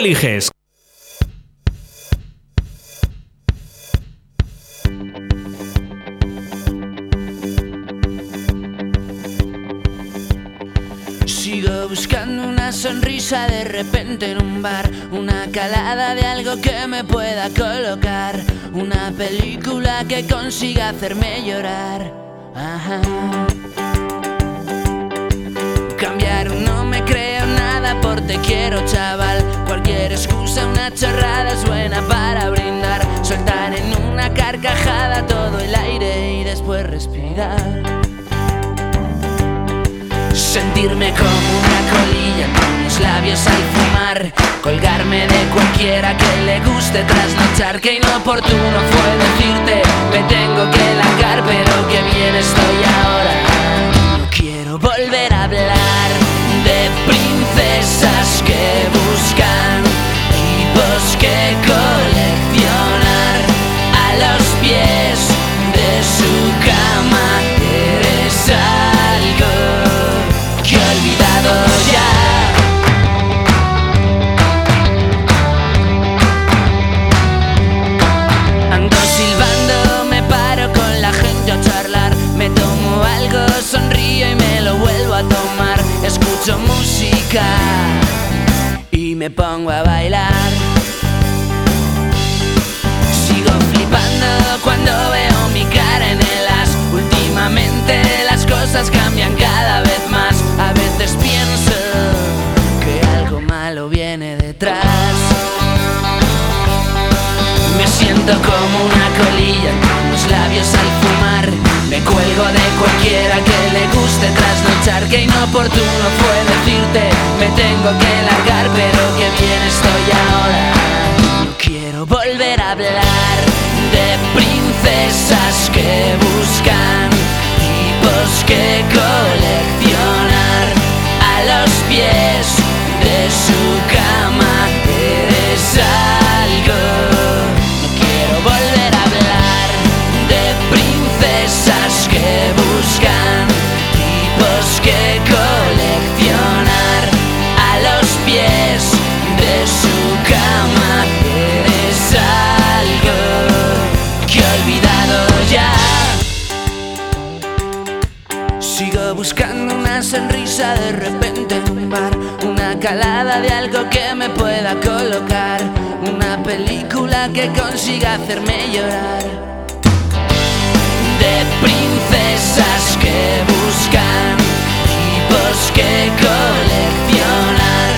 eliges. Sigo buscando una sonrisa de repente en un bar, una calada de algo que me pueda colocar, una película que consiga hacerme llorar. Ajá. Cambiar no me creo nada por te quiero chaval, cualquier excusa, una chorrada es buena para brindar, soltar en una carcajada todo el aire y después respirar. Sentirme como una colilla con los labios al fumar. Colgarme de cualquiera que le guste trasnochar. Que inoportuno fue decirte Me tengo que largar pero que bien estoy ahora No quiero volver a hablar De princesas que buscan Tipos que coleccionar. A los pies de su cama Eres algo que he olvidado me pongo a bailar. Sigo flipando cuando veo mi cara en el as. Últimamente las cosas cambian cada vez más. A veces pienso que algo malo viene detrás. Me siento como una colilla con los labios al fumar. Me cuelgo de cualquiera que le guste trasnochar. Que inoportuno fue decirte, me tengo que largar, pero que bien estoy ahora. No quiero volver a hablar de princesas que buscan tipos que coleccionar a los pies de su cama. Eres de repente en un bar, una calada de algo que me pueda colocar, una película que consiga hacerme llorar. De princesas que buscan tipos que coleccionar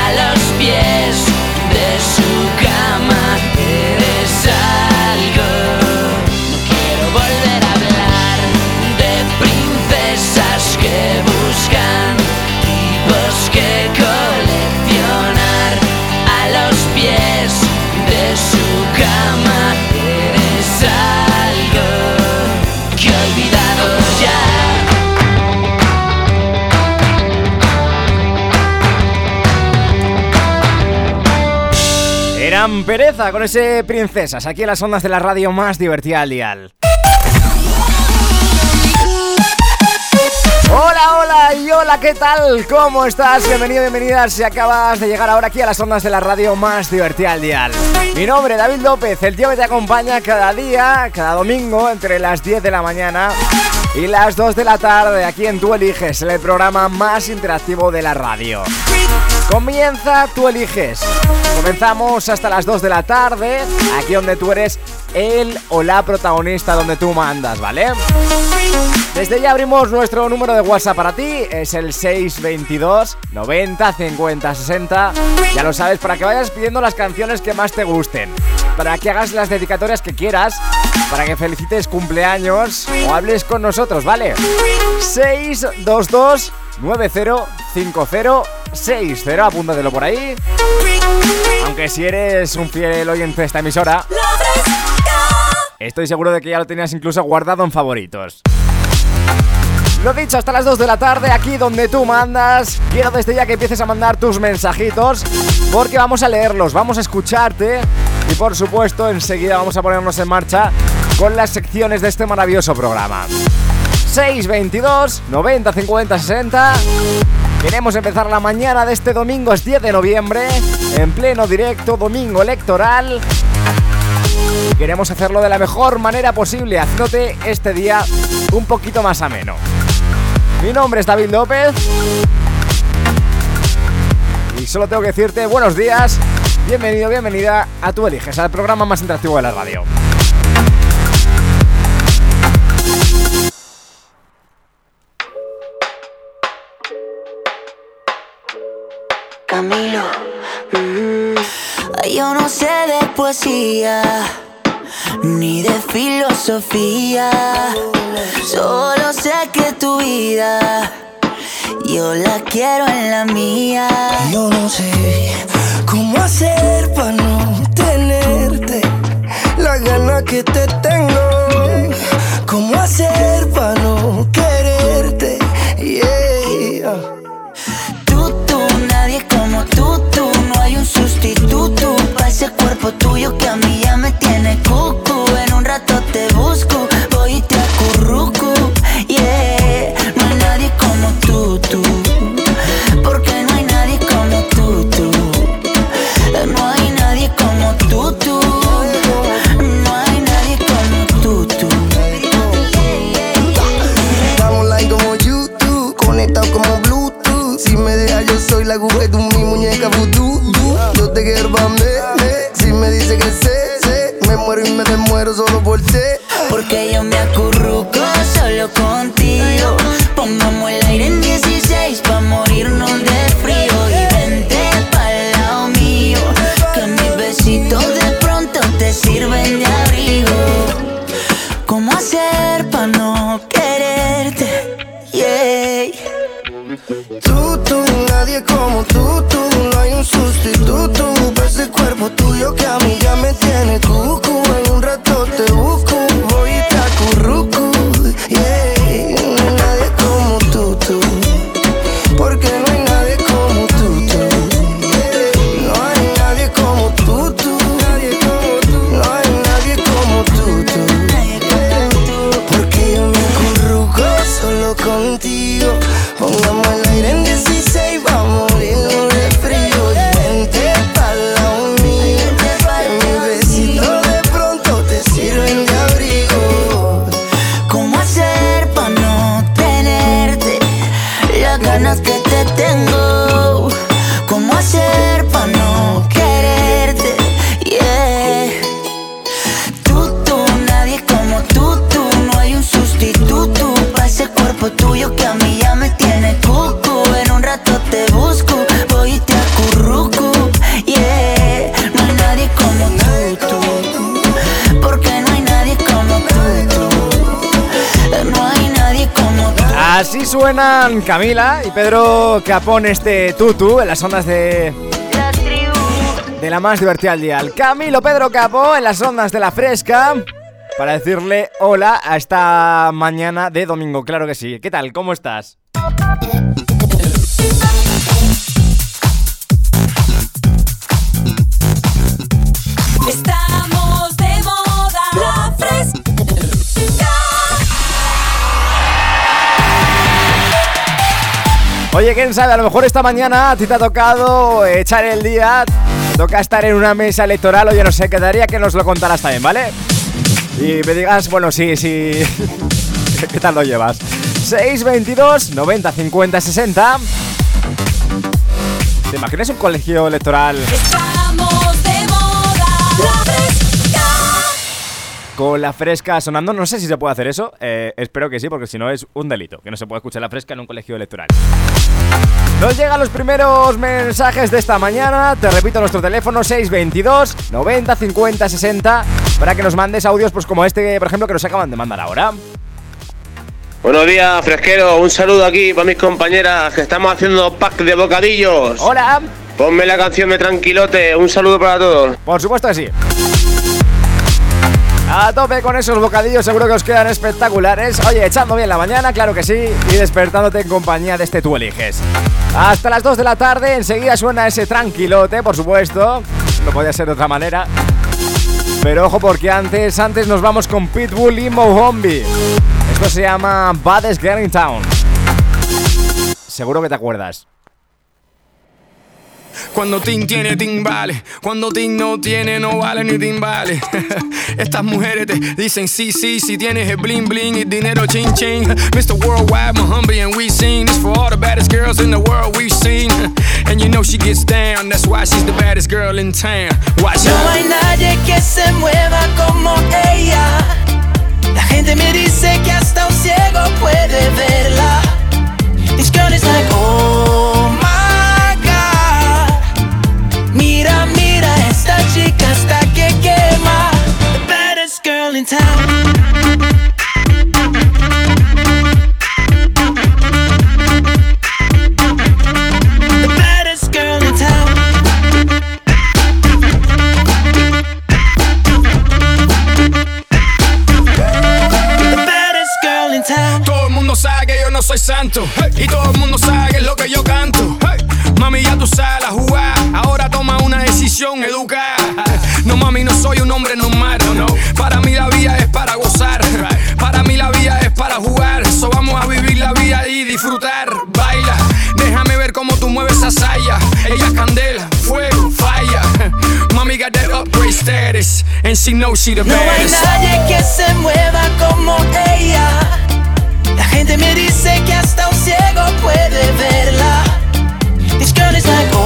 a los pies de su cama. Eres algo. No quiero volver a hablar de princesas que Pereza con ese princesas aquí en las ondas de la radio más divertida al dial. Hola, hola y hola, ¿qué tal? ¿Cómo estás? Bienvenido, bienvenida si acabas de llegar ahora aquí a las ondas de la radio más divertida al dial. Mi nombre, David López, el tío que te acompaña cada día, cada domingo, entre las 10 de la mañana y las 2 de la tarde, aquí en Tú Eliges, el programa más interactivo de la radio. Comienza Tú Eliges. Comenzamos hasta las 2 de la tarde, aquí donde tú eres el o la protagonista, donde tú mandas, ¿vale? Desde ya abrimos nuestro número de WhatsApp para ti, es el 622 90 50 60. Ya lo sabes, para que vayas pidiendo las canciones que más te gusten, para que hagas las dedicatorias que quieras, para que felicites cumpleaños o hables con nosotros, ¿vale? 622 905060, apúntatelo por ahí. Aunque si eres un fiel oyente de esta emisora, estoy seguro de que ya lo tenías incluso guardado en favoritos. Lo dicho, hasta las 2 de la tarde, aquí donde tú mandas. Quiero desde ya que empieces a mandar tus mensajitos, porque vamos a leerlos, vamos a escucharte y por supuesto enseguida vamos a ponernos en marcha con las secciones de este maravilloso programa. 622 90 50 60 Queremos empezar la mañana de este domingo, es 10 de noviembre, en pleno directo, domingo electoral. Queremos hacerlo de la mejor manera posible, haciéndote este día un poquito más ameno. Mi nombre es David López. Y solo tengo que decirte buenos días, bienvenido, bienvenida a Tu Eliges, al programa más interactivo de la radio. Camilo, mm, yo no sé de poesía ni de filosofía, solo sé que tu vida yo la quiero en la mía. Yo no sé cómo hacer para no tenerte la gana que te tengo. Cómo hacer para no quererte. Yeah. Tú, tú, nadie como tú, tú. No hay un sustituto para ese cuerpo tuyo que a mí ya me tiene cucu. Camila y Pedro Capón, este tutu, en las ondas de, de la más divertida al día. Camilo Pedro Capó en las ondas de la fresca. Para decirle hola a esta mañana de domingo, claro que sí. ¿Qué tal? ¿Cómo estás? Oye, quién sabe, a lo mejor esta mañana a ti te ha tocado echar el día, te toca estar en una mesa electoral, oye, no sé, quedaría que nos lo contaras también, ¿vale? Y me digas, bueno, sí, sí, ¿qué tal lo llevas? 622 90 50 60 ¿Te imaginas un colegio electoral con la fresca sonando? No sé si se puede hacer eso, eh, espero que sí, porque si no es un delito, que no se puede escuchar la fresca en un colegio electoral. Nos llegan los primeros mensajes de esta mañana. Te repito nuestro teléfono 622 90 50 60 para que nos mandes audios pues como este, por ejemplo, que nos acaban de mandar ahora. Buenos días, fresquero. Un saludo aquí para mis compañeras que estamos haciendo pack de bocadillos. Hola. Ponme la canción de Tranquilote. Un saludo para todos. Por supuesto que sí. A tope con esos bocadillos, seguro que os quedan espectaculares. Oye, echando bien la mañana, claro que sí, y despertándote en compañía de este tú eliges. Hasta las 2 de la tarde, enseguida suena ese tranquilote, por supuesto. No podía ser de otra manera. Pero ojo, porque antes, antes nos vamos con Pitbull y Mohombi. Esto se llama Baddest Girl Town. Seguro que te acuerdas. Cuando Tim tiene, Tim vale. Cuando Tim no tiene, no vale ni Tim vale. Estas mujeres te dicen sí, sí, si tienes el bling bling y dinero ching ching. Mr. Worldwide, Muhammad, and we sing this for all the baddest girls in the world we've seen. And you know she gets down, that's why she's the baddest girl in town. Watch No out. hay nadie que se mueva como ella. La gente me dice que hasta un ciego puede verla. This girl is like, oh no santo. Y todo el mundo sabe que es lo que yo canto. Mami, ya tú sabes la jugada. Ahora toma una decisión educada. No, mami, no soy un hombre normal. No. Para mí la vida es para gozar. Para mí la vida es para jugar. So vamos a vivir la vida y disfrutar. Baila, déjame ver cómo tú mueves esa saya. Ella es candela, fuego, falla. Mami got that upgrade status. And she knows she the No hay nadie que se mueva como ella. La gente me dice que hasta un ciego puede verla. This girl is like,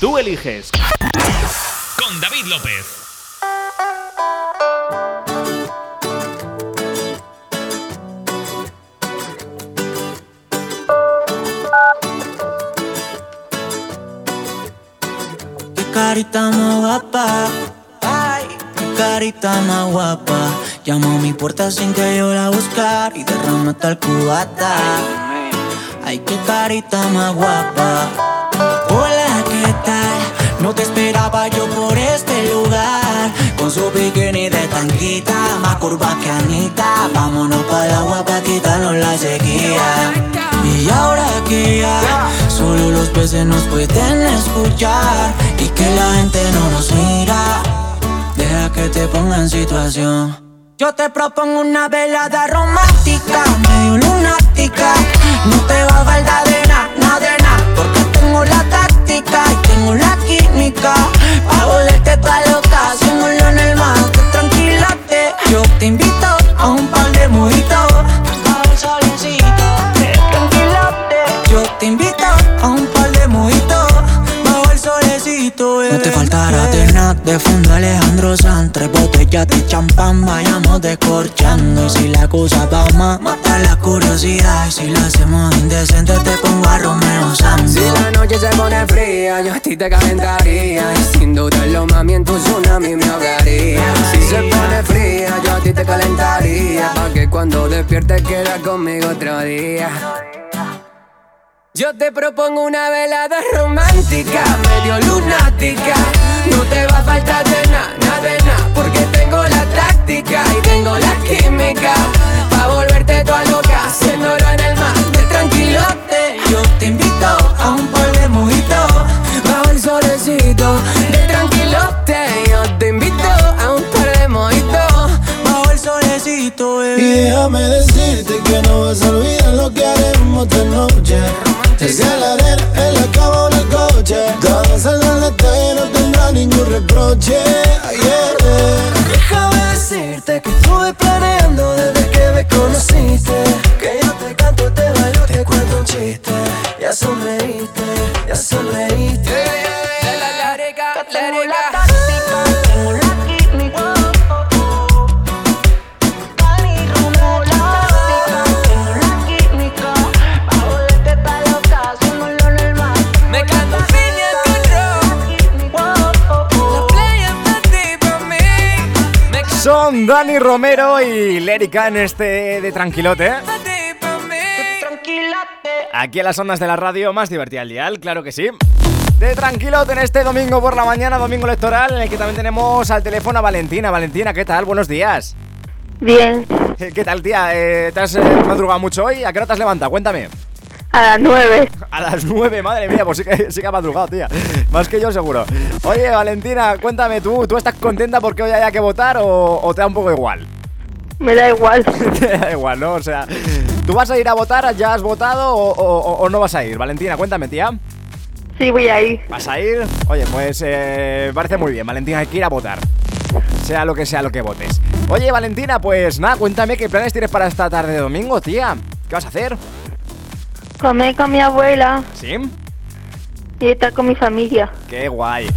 Tú eliges. Con David López. Qué carita guapa. Carita más guapa. Llamó a mi puerta sin que yo la buscar y derramó tal cubata. Ay, qué carita más guapa. Hola, ¿qué tal? No te esperaba yo por este lugar. Con su bikini de tanquita, más curva que Anita. Vámonos para la agua pa' quitarnos la sequía. Y ahora que ya solo los peces nos pueden escuchar y que la gente no nos mira, que te ponga en situación. Yo te propongo una velada romántica, medio lunática. No te va a faltar de nada, nada de nada, porque tengo la táctica y tengo la química. Pa' volverte pa' loca, haciéndolo en el mar. Tranquilate, yo te invito a un de fondo Alejandro Sanz Tres botellas de champán, vayamos descorchando. Y si la cosa va más, mata la curiosidad. Y si lo hacemos indecente, te pongo a Romeo Santos Si la noche se pone fría, yo a ti te calentaría. Y sin dudarlo, mami, en tu tsunami me ahogaría. Si se pone fría, yo a ti te calentaría. Pa' que cuando despiertes quieras conmigo otro día. Yo te propongo una velada romántica, medio lunática no te va a faltar de nada, nada de nada, porque tengo la táctica y tengo la química pa volverte toda loca, haciéndolo en el mar de tranquilote. Yo te invito a un par de mojitos bajo el solecito de tranquilote. Yo te invito a un par de mojitos bajo el solecito. Baby. Y déjame decirte que no vas a olvidar lo que haremos esta noche. Es en la arena, en el coche. Saldrá en la calle, no tendrá ningún reproche. Yeah. Déjame decirte que estuve planeando desde que me conociste. Que yo te canto, te bailo, te cuento un chiste. Ya sonreíste, ya sonreíste. Son Dani Romero y Lérica en este de Tranquilote. Aquí en las ondas de la radio más divertida al dial, claro que sí. De Tranquilote en este domingo por la mañana, domingo electoral, en el que también tenemos al teléfono a Valentina. Valentina, ¿qué tal? Buenos días. Bien, Eh, ¿Qué tal, tía? Eh, ¿Te has eh, madrugado mucho hoy? ¿A qué hora te has levantado? Cuéntame. A las nueve. A las 9, madre mía, pues sí que, sí que ha madrugado, tía. Más que yo, seguro. Oye, Valentina, cuéntame, ¿tú, ¿tú estás contenta porque hoy haya que votar o, o te da un poco igual? Me da igual. te da igual, ¿no? O sea, ¿tú vas a ir a votar? ¿Ya has votado o, o- o no vas a ir? Valentina, cuéntame, tía. Sí, voy a ir. ¿Vas a ir? Oye, pues eh, parece muy bien, Valentina, hay que ir a votar. Sea lo que sea lo que votes. Oye, Valentina, pues nada, cuéntame qué planes tienes para esta tarde de domingo, tía. ¿Qué vas a hacer? Comer con mi abuela ¿Sí? y estar con mi familia. Qué guay.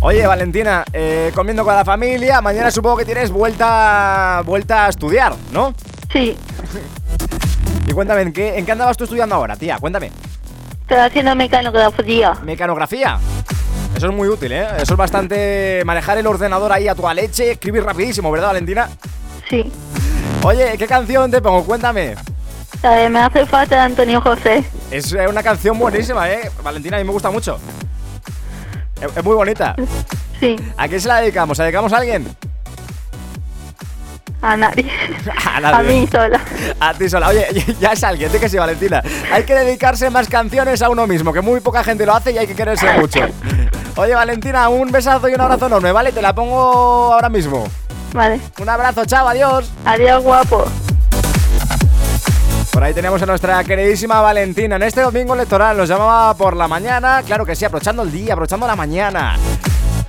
Oye, Valentina, eh, comiendo con la familia, mañana supongo que tienes vuelta, vuelta a estudiar, ¿no? Sí, Y cuéntame, ¿en qué, ¿en qué andabas tú estudiando ahora, tía? Cuéntame. estoy haciendo mecanografía. Mecanografía. Eso es muy útil, ¿eh? Eso es bastante manejar el ordenador ahí a tu leche, escribir rapidísimo, ¿verdad, Valentina? Sí. Oye, ¿qué canción te pongo? Cuéntame. La de Me hace falta de Antonio José. Es eh, una canción buenísima, ¿eh? Valentina, a mí me gusta mucho. Es, es muy bonita. Sí, ¿A quién se la dedicamos? ¿Se la dedicamos a alguien? a nadie. A nadie. A mí sola. A ti sola. Oye, ya es alguien, di que sí, Valentina. Hay que dedicarse más canciones a uno mismo, que muy poca gente lo hace y hay que quererse mucho. Oye, Valentina, un besazo y un abrazo enorme, ¿vale? Te la pongo ahora mismo. Vale. Un abrazo, chao, adiós. Adiós, guapo. Por ahí tenemos a nuestra queridísima Valentina. En este domingo electoral nos llamaba por la mañana. Claro que sí, aprovechando el día, aprovechando la mañana.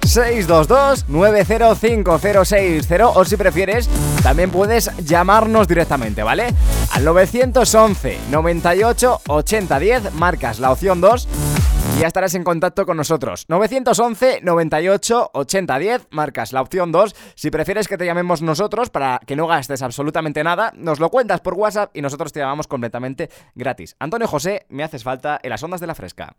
622-905060 o si prefieres, también puedes llamarnos directamente, ¿vale? Al 911 98 80 10, marcas la opción 2 y ya estarás en contacto con nosotros. 911 98 80 10, marcas la opción 2. Si prefieres que te llamemos nosotros para que no gastes absolutamente nada, nos lo cuentas por WhatsApp y nosotros te llamamos completamente gratis. Antonio José, me haces falta en las ondas de la fresca.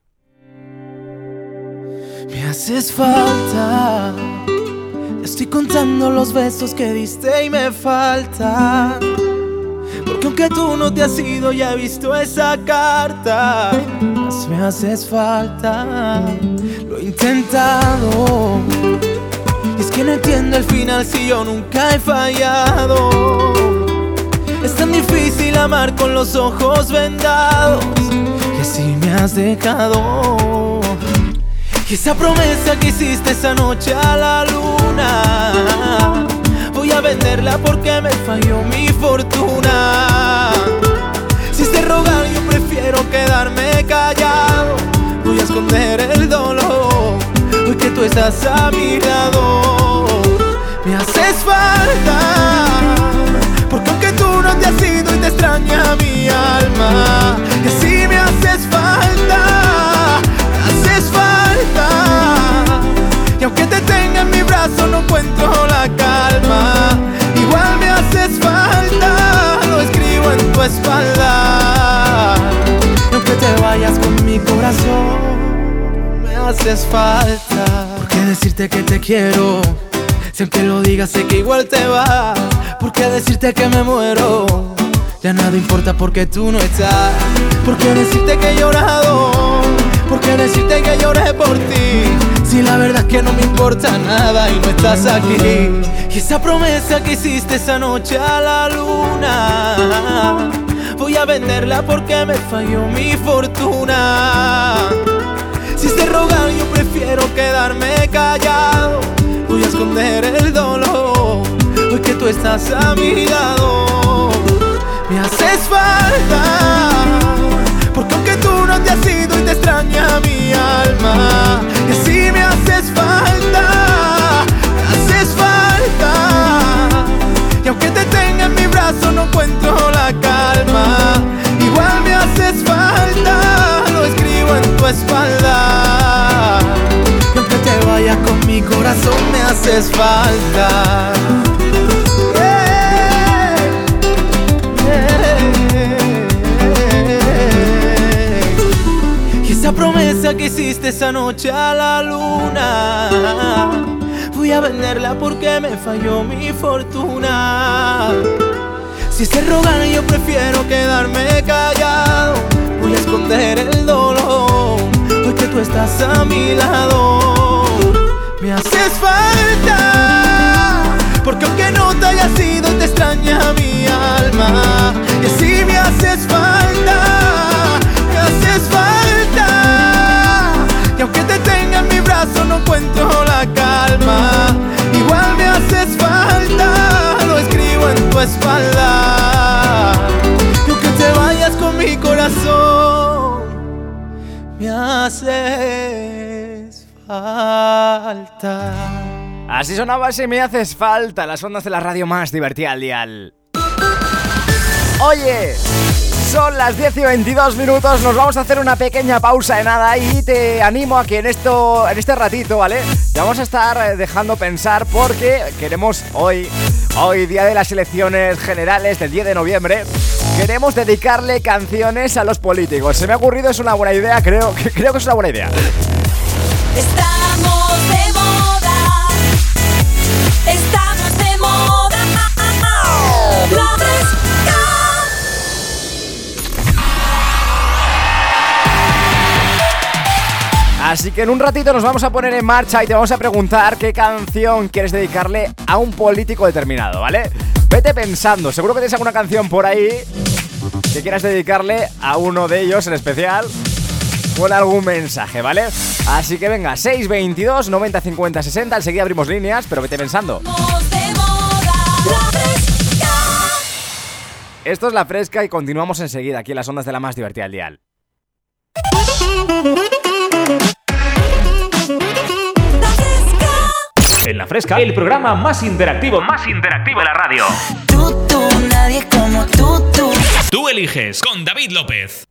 Me haces falta. Estoy contando los besos que diste y me falta. Porque aunque tú no te has ido, ya he visto esa carta. Más me haces falta. Lo he intentado. Y es que no entiendo el final si yo nunca he fallado. Es tan difícil amar con los ojos vendados. Y así me has dejado. Y esa promesa que hiciste esa noche a la luna a venderla porque me falló mi fortuna. Si es de rogar yo prefiero quedarme callado. Voy a esconder el dolor Hoy que tú estás a mi lado. Me haces falta Porque aunque tú no te has ido y te extraña mi alma aunque te tenga en mi brazo no encuentro la calma Igual me haces falta, lo escribo en tu espalda Y aunque te vayas con mi corazón Me haces falta ¿Por qué decirte que te quiero? Si aunque lo digas sé que igual te va ¿Por qué decirte que me muero? Ya nada importa porque tú no estás ¿Por qué decirte que he llorado? ¿Por qué decirte que lloré por ti? Si la verdad es que no me importa nada y no estás aquí. Y esa promesa que hiciste esa noche a la luna. Voy a venderla porque me falló mi fortuna. Si es de rogar yo prefiero quedarme callado. Voy a esconder el dolor Hoy que tú estás a mi lado. Me haces falta. Haces falta. Y esa promesa que hiciste esa noche a la luna Voy a venderla porque me falló mi fortuna. Si se rogar yo prefiero quedarme callado. Voy a esconder el dolor Hoy que tú estás a mi lado Me haces falta. Porque aunque no te haya sido te extraña mi alma. Y así me haces falta Me haces falta. Y aunque te tenga en mi brazo no encuentro la calma. Igual me haces falta Lo escribo en tu espalda. Y aunque te vayas con mi corazón Me haces Así sonaba Si me haces falta, las ondas de la radio más divertida al dial. Oye, son las 10 y 22 minutos, nos vamos a hacer una pequeña pausa de nada y te animo a que en esto, en este ratito, ¿vale? Te vamos a estar eh, dejando pensar porque queremos hoy, hoy día de las elecciones generales del 10 de noviembre, queremos dedicarle canciones a los políticos. Se me ha ocurrido, es una buena idea, creo, creo que es una buena idea. Estamos Así que en un ratito nos vamos a poner en marcha y te vamos a preguntar qué canción quieres dedicarle a un político determinado, ¿vale? Vete pensando, seguro que tienes alguna canción por ahí que quieras dedicarle a uno de ellos en especial con algún mensaje, ¿vale? Así que venga, 622 90 50 60, enseguida abrimos líneas, pero vete pensando. Esto es La Fresca y continuamos enseguida aquí en las ondas de la más divertida del dial. En la fresca, el programa más interactivo, más interactivo de la radio. Tú, tú, nadie como tú, tú. Tú eliges con David López.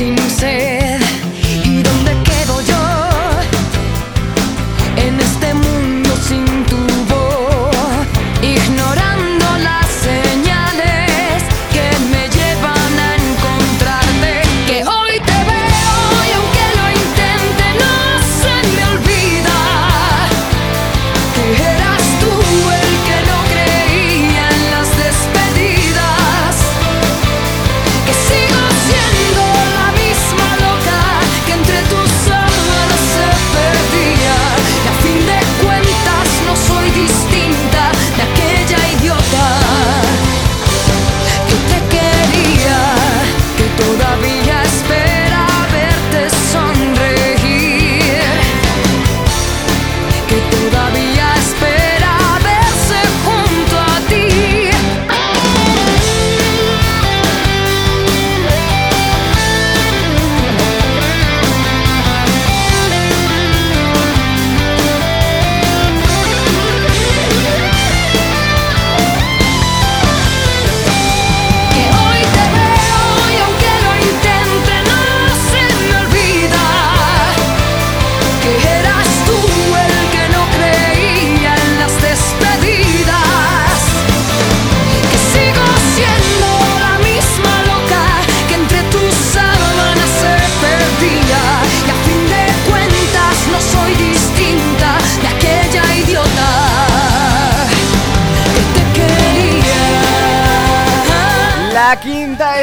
sin ser. Eh.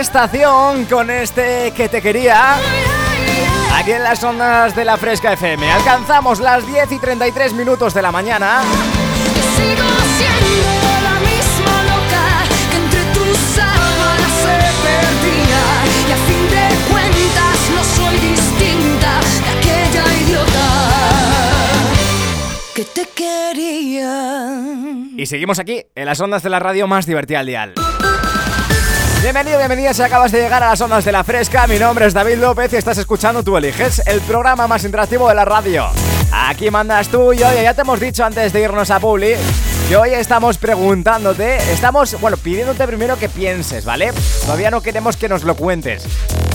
Estación con este que te quería. Aquí en las ondas de la Fresca FM. Alcanzamos las 10 y 33 minutos de la mañana. Que te quería. Y seguimos aquí en las ondas de la radio más divertida al dial. Bienvenido, bienvenida si acabas de llegar a las ondas de la fresca. Mi nombre es David López y estás escuchando Tú Eliges, el programa más interactivo de la radio. Aquí mandas tú y oye, ya te hemos dicho antes de irnos a Publi que hoy estamos preguntándote, estamos, bueno, pidiéndote primero que pienses, ¿vale? Todavía no queremos que nos lo cuentes.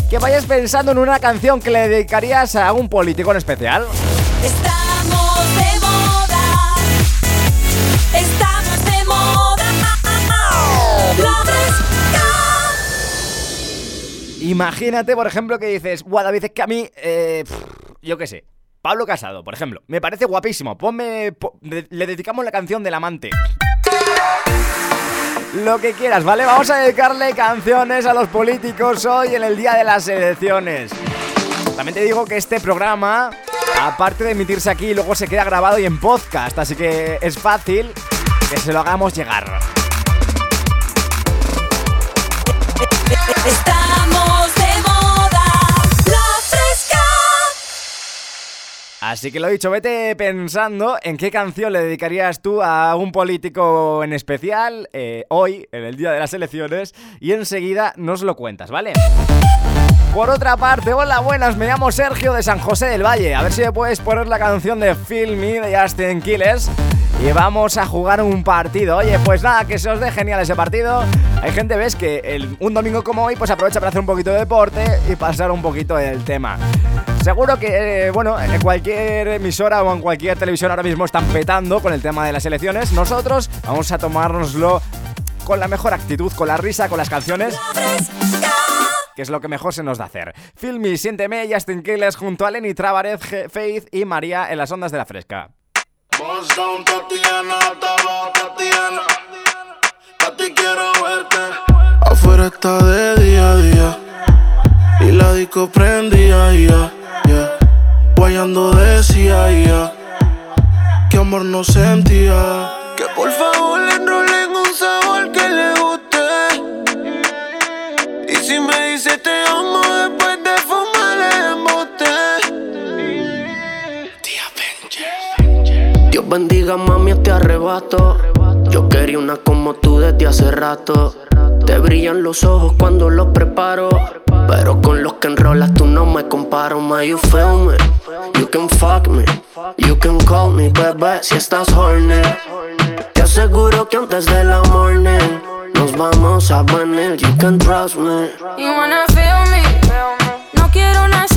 Que vayas pensando en una canción que le dedicarías a un político en especial. Estamos Imagínate, por ejemplo, que dices, guau, David, que a mí, eh, yo qué sé, Pablo Casado, por ejemplo, me parece guapísimo. Ponme, po- le, dedicamos la canción del amante. Lo que quieras, ¿vale? Vamos a dedicarle canciones a los políticos hoy en el día de las elecciones. También te digo que este programa, aparte de emitirse aquí, luego se queda grabado y en podcast, así que es fácil que se lo hagamos llegar. Estamos Así que lo dicho, vete pensando en qué canción le dedicarías tú a un político en especial eh, hoy, en el día de las elecciones, y enseguida nos lo cuentas, ¿vale? Por otra parte, hola, buenas, me llamo Sergio de San José del Valle. A ver si me puedes poner la canción de Feel Me de Justin Killers. Y vamos a jugar un partido. Oye, pues nada, que se os dé genial ese partido. Hay gente, ves, que un domingo como hoy, pues aprovecha para hacer un poquito de deporte y pasar un poquito el tema. Seguro que, eh, bueno, en cualquier emisora o en cualquier televisión ahora mismo están petando con el tema de las elecciones. Nosotros vamos a tomárnoslo con la mejor actitud, con la risa, con las canciones que es lo que mejor se nos da hacer. Filmi, Siénteme, Justin Quiles junto a Lenny Travarez, Faith y María en las ondas de la fresca. Afuera está de día a día. Y la disco prendía, ya, ya. Guayando decía, ya. Que amor no sentía. Que por favor bendiga mami este arrebato. Yo quería una como tú desde hace rato. Te brillan los ojos cuando los preparo. Pero con los que enrolas tú no me comparo. My, you feel me. You can fuck me. You can call me, bebé, si estás horny. Te aseguro que antes de la morning nos vamos a venir. You can trust me. You wanna feel me? No quiero una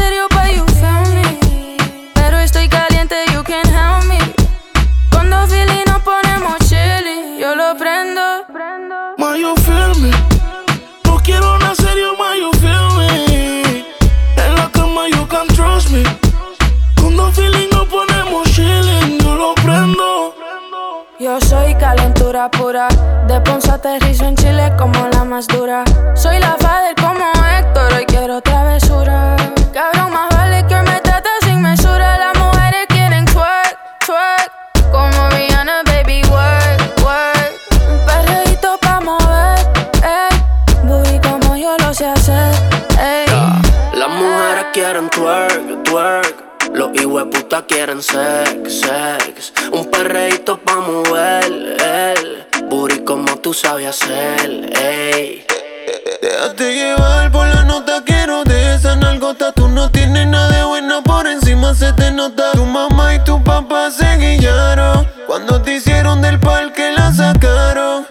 pura. De Ponce aterrizo en Chile como la más dura. Soy la father como Héctor, hoy quiero travesura. Cabrón, más vale que me trata sin mesura. Las mujeres quieren twerk, twerk. Como Rihanna, baby, work, work. Un perreíto pa' mover, ey. Booty como yo lo sé hacer, ey. Las mujeres quieren twerk, twerk. Los puta quieren sex, sex. Un perreíto pa' mover, el Booty como tú sabes hacer, ey. Déjate llevar por la nota, quiero de esa nalgota. Tú no tienes nada de bueno, por encima se te nota. Tu mamá y tu papá se guillaron. Cuando te hicieron del parque la sacaron.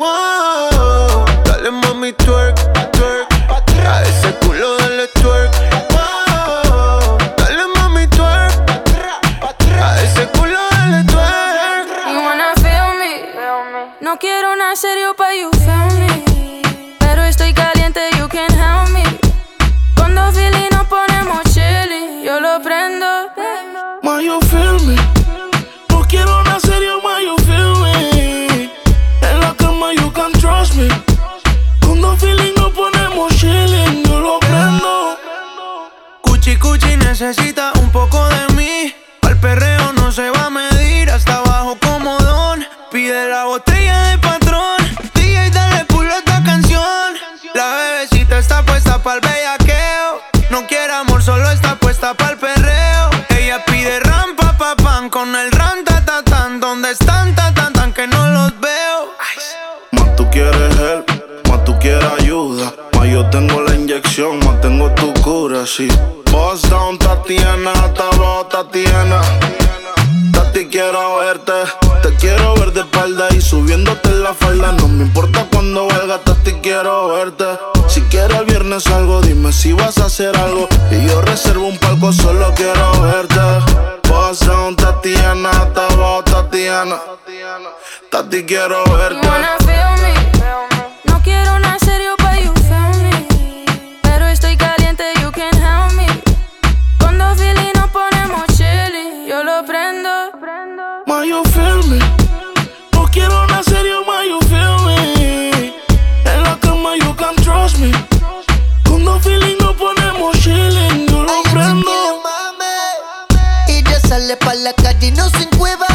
Tatiana, hasta abajo, Tatiana. Tati, quiero verte. Te quiero ver de espalda y subiéndote la falda. No me importa cuando valga, Tati, quiero verte. Si quieres el viernes algo, dime si vas a hacer algo. Y yo reservo un palco, solo quiero verte. Down, Tatiana, hasta abajo, Tatiana. Tati, quiero verte. No quiero una serio, sale pa' la calle y no se encueva.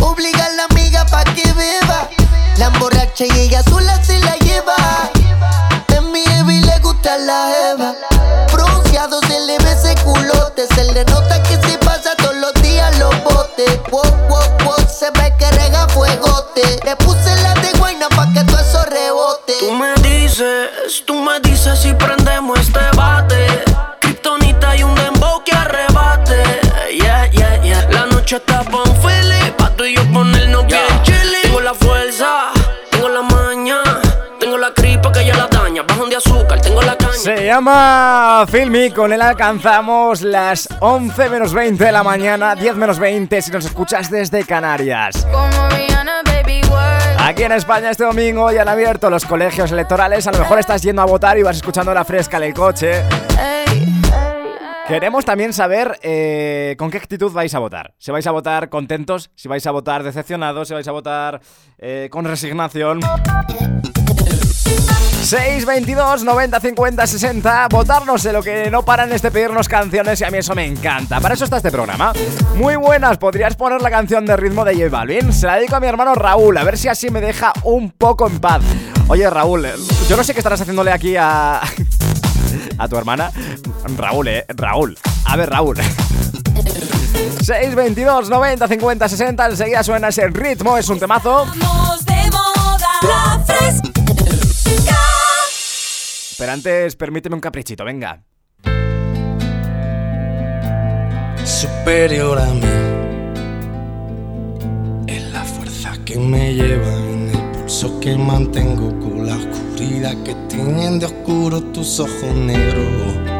Obliga a la amiga pa' que beba. La emborracha y ella sola se la lleva. Yeah. Está pa' un pa' tú y yo ponernos bien chilly. Tengo la fuerza, tengo la maña, tengo la cripa que ya la daña. Bajón de azúcar, tengo la caña. Se llama Filmi, con él alcanzamos las 11 menos 20 de la mañana, 10 menos 20 si nos escuchas desde Canarias. Como Rihanna, baby. Aquí en España este domingo ya han abierto los colegios electorales, a lo mejor estás yendo a votar y vas escuchando la fresca en el coche. Queremos también saber eh, con qué actitud vais a votar. Si vais a votar contentos, si vais a votar decepcionados, si vais a votar eh, con resignación. 622 90 50 60 Votarnos de lo que no paran es de pedirnos canciones y a mí eso me encanta. Para eso está este programa. Muy buenas, podrías poner la canción de ritmo de J Balvin Se la dedico a mi hermano Raúl A ver si así me deja un poco en paz. Oye Raúl, yo no sé qué estarás haciéndole aquí a... A tu hermana Raúl, eh, Raúl A ver Raúl 622 90 50 60 Enseguida suena ese ritmo, es un temazo Estamos de moda. La fresca. Pero antes, permíteme un caprichito, venga. superior a mí. Es la fuerza que me lleva en el pulso que mantengo con la oscuridad que tienen de oscuro tus ojos negros.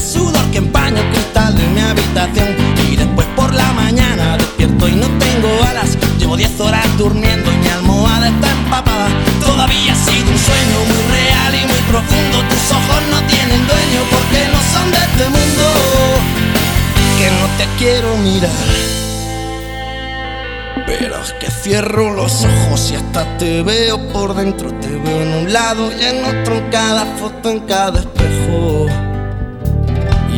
sudor que empaña el cristal de mi habitación. Y después por la mañana despierto y no tengo alas. Llevo 10 horas durmiendo y mi almohada está empapada. Todavía ha sido un sueño muy real y muy profundo. Tus ojos no tienen dueño porque no son de este mundo. Que no te quiero mirar. Pero es que cierro los ojos y hasta te veo por dentro. Te veo en un lado y en otro, en cada foto, en cada espejo.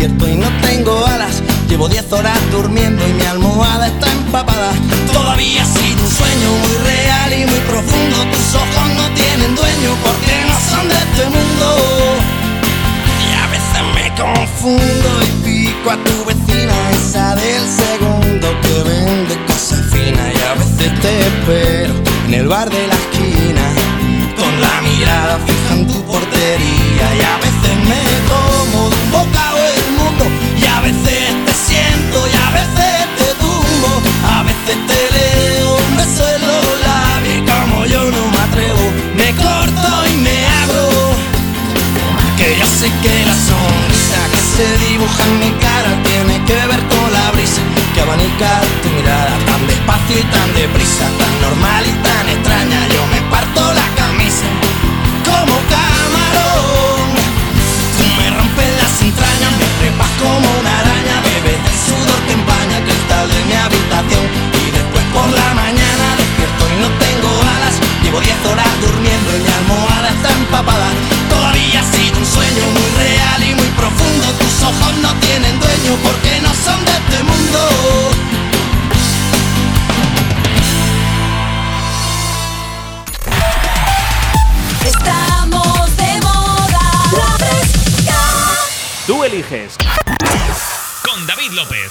despierto y no tengo alas. Llevo Llevo 10 horas durmiendo y mi almohada está empapada. Todavía ha sido un sueño muy real y muy profundo. Tus ojos no tienen dueño porque no son de este mundo. Y a veces me confundo y pico a tu vecina, esa del segundo que vende cosas finas. Y a veces te espero en el bar de la esquina, con la mirada fija en tu portería. Y a veces me como veces te siento, y a veces te tumbo, a veces te leo un beso en los como yo no me atrevo, me corto y me abro. Que yo sé que la sonrisa que se dibuja en mi cara tiene que ver con la brisa que abanica tu mirada tan despacio y tan deprisa, tan normal y tan extraña. Todavía ha sido un sueño muy real y muy profundo. Tus ojos no tienen dueño porque no son de este mundo. Estamos de moda. La fresca. Tú eliges. Con David López.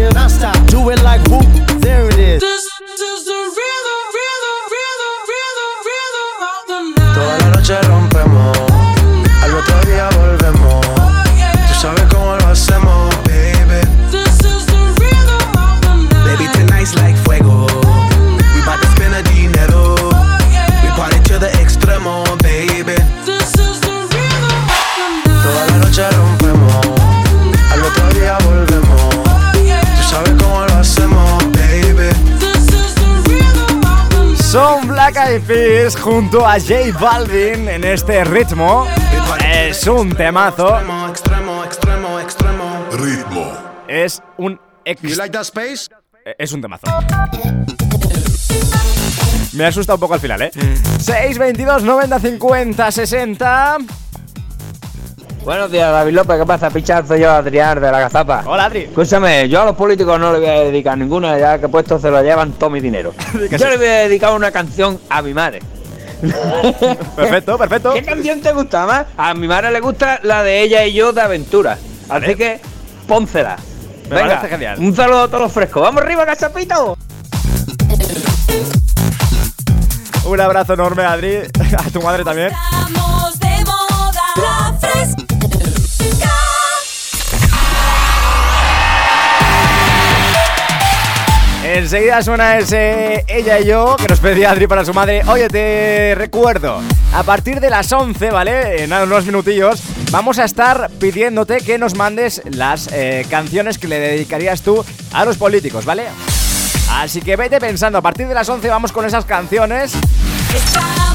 Junto a J Balvin en este ritmo. Es un temazo. Extremo, extremo, extremo. Ritmo. Es un ex- You like that space? Eh, Es un temazo. Me asusta un poco al final, ¿eh? 622 90 50 60. Buenos días, David López. ¿Qué pasa? Pichazo yo, Adrián de la Gazapa. Hola, Adri. Escúchame, yo a los políticos no le voy a dedicar ninguna, ya que puesto se lo llevan todo mi dinero. yo le voy a dedicar una canción a mi madre. Perfecto, perfecto. ¿Qué canción te gusta más? A mi madre le gusta la de ella y yo de aventura. Así que, pónsela. Me Venga, parece genial. un saludo a todos los frescos. ¡Vamos arriba, cachapito! Un abrazo enorme, Adri. A tu madre también. Estamos de moda. La fresca. Enseguida suena ese ella y yo que nos pedía Adri para su madre. Oye, te recuerdo, a partir de las 11, ¿vale? En unos minutillos, vamos a estar pidiéndote que nos mandes las eh, canciones que le dedicarías tú a los políticos, ¿vale? Así que vete pensando, a partir de las 11 vamos con esas canciones. Estamos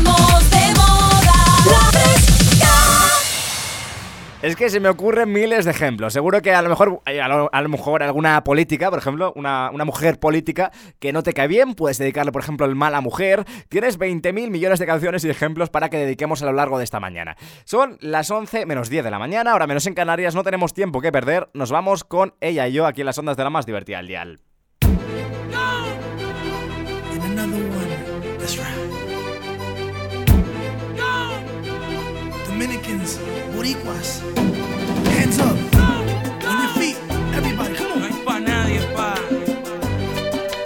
Es que se me ocurren miles de ejemplos. Seguro que a lo mejor, eh, a lo, mejor alguna política, por ejemplo, una, una mujer política que no te cae bien, puedes dedicarle, por ejemplo, el mal a mujer. Tienes 20.000 millones de canciones y ejemplos para que dediquemos a lo largo de esta mañana. Son las 11 menos 10 de la mañana, ahora menos en Canarias, no tenemos tiempo que perder. Nos vamos con ella y yo aquí en las ondas de la más divertida del dial. Dominicans, Boricuas, hands up. On your feet, everybody, come on. No hay pa' nadie, pa.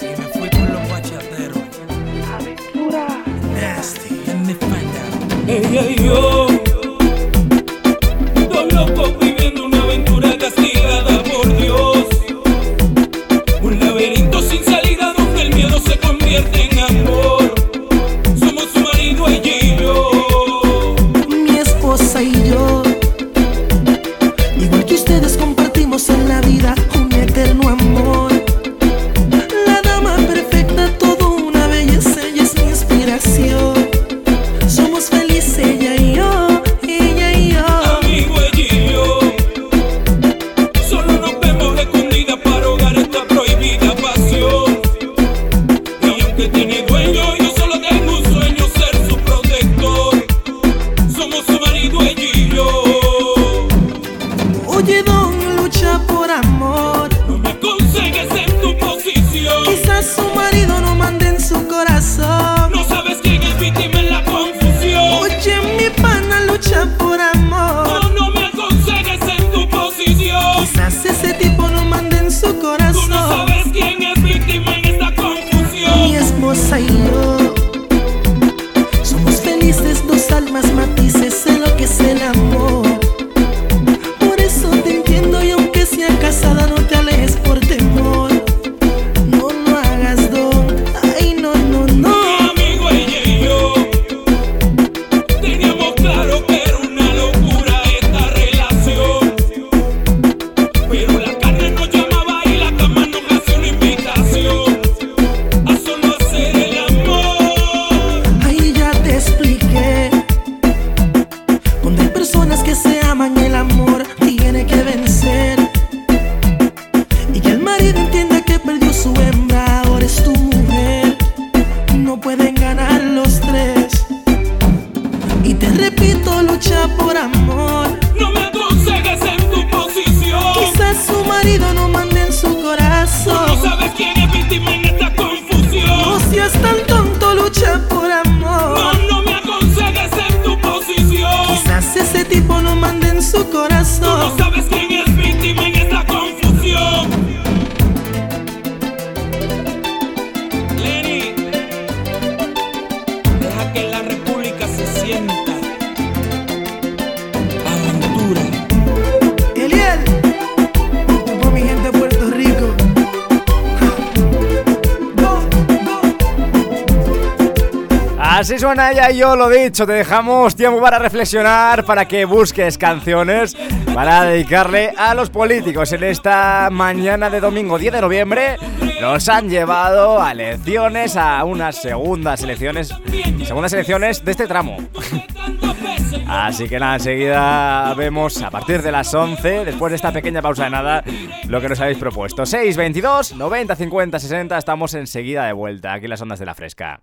Y me fui con los bachateros. Aventura. Nasty. En mi espalda. Ella y yo. Dos locos viviendo una aventura castigada por Dios. Un laberinto sin salida donde el miedo se convierte en amor. Y yo lo dicho, te dejamos tiempo para reflexionar, para que busques canciones para dedicarle a los políticos en esta mañana de domingo 10 de noviembre. Nos han llevado a elecciones, a unas segundas elecciones, segundas elecciones de este tramo. Así que nada, enseguida vemos a partir de las 11, después de esta pequeña pausa de nada, lo que nos habéis propuesto. 6, 22, 90, 50, 60, estamos enseguida de vuelta aquí en las ondas de la fresca.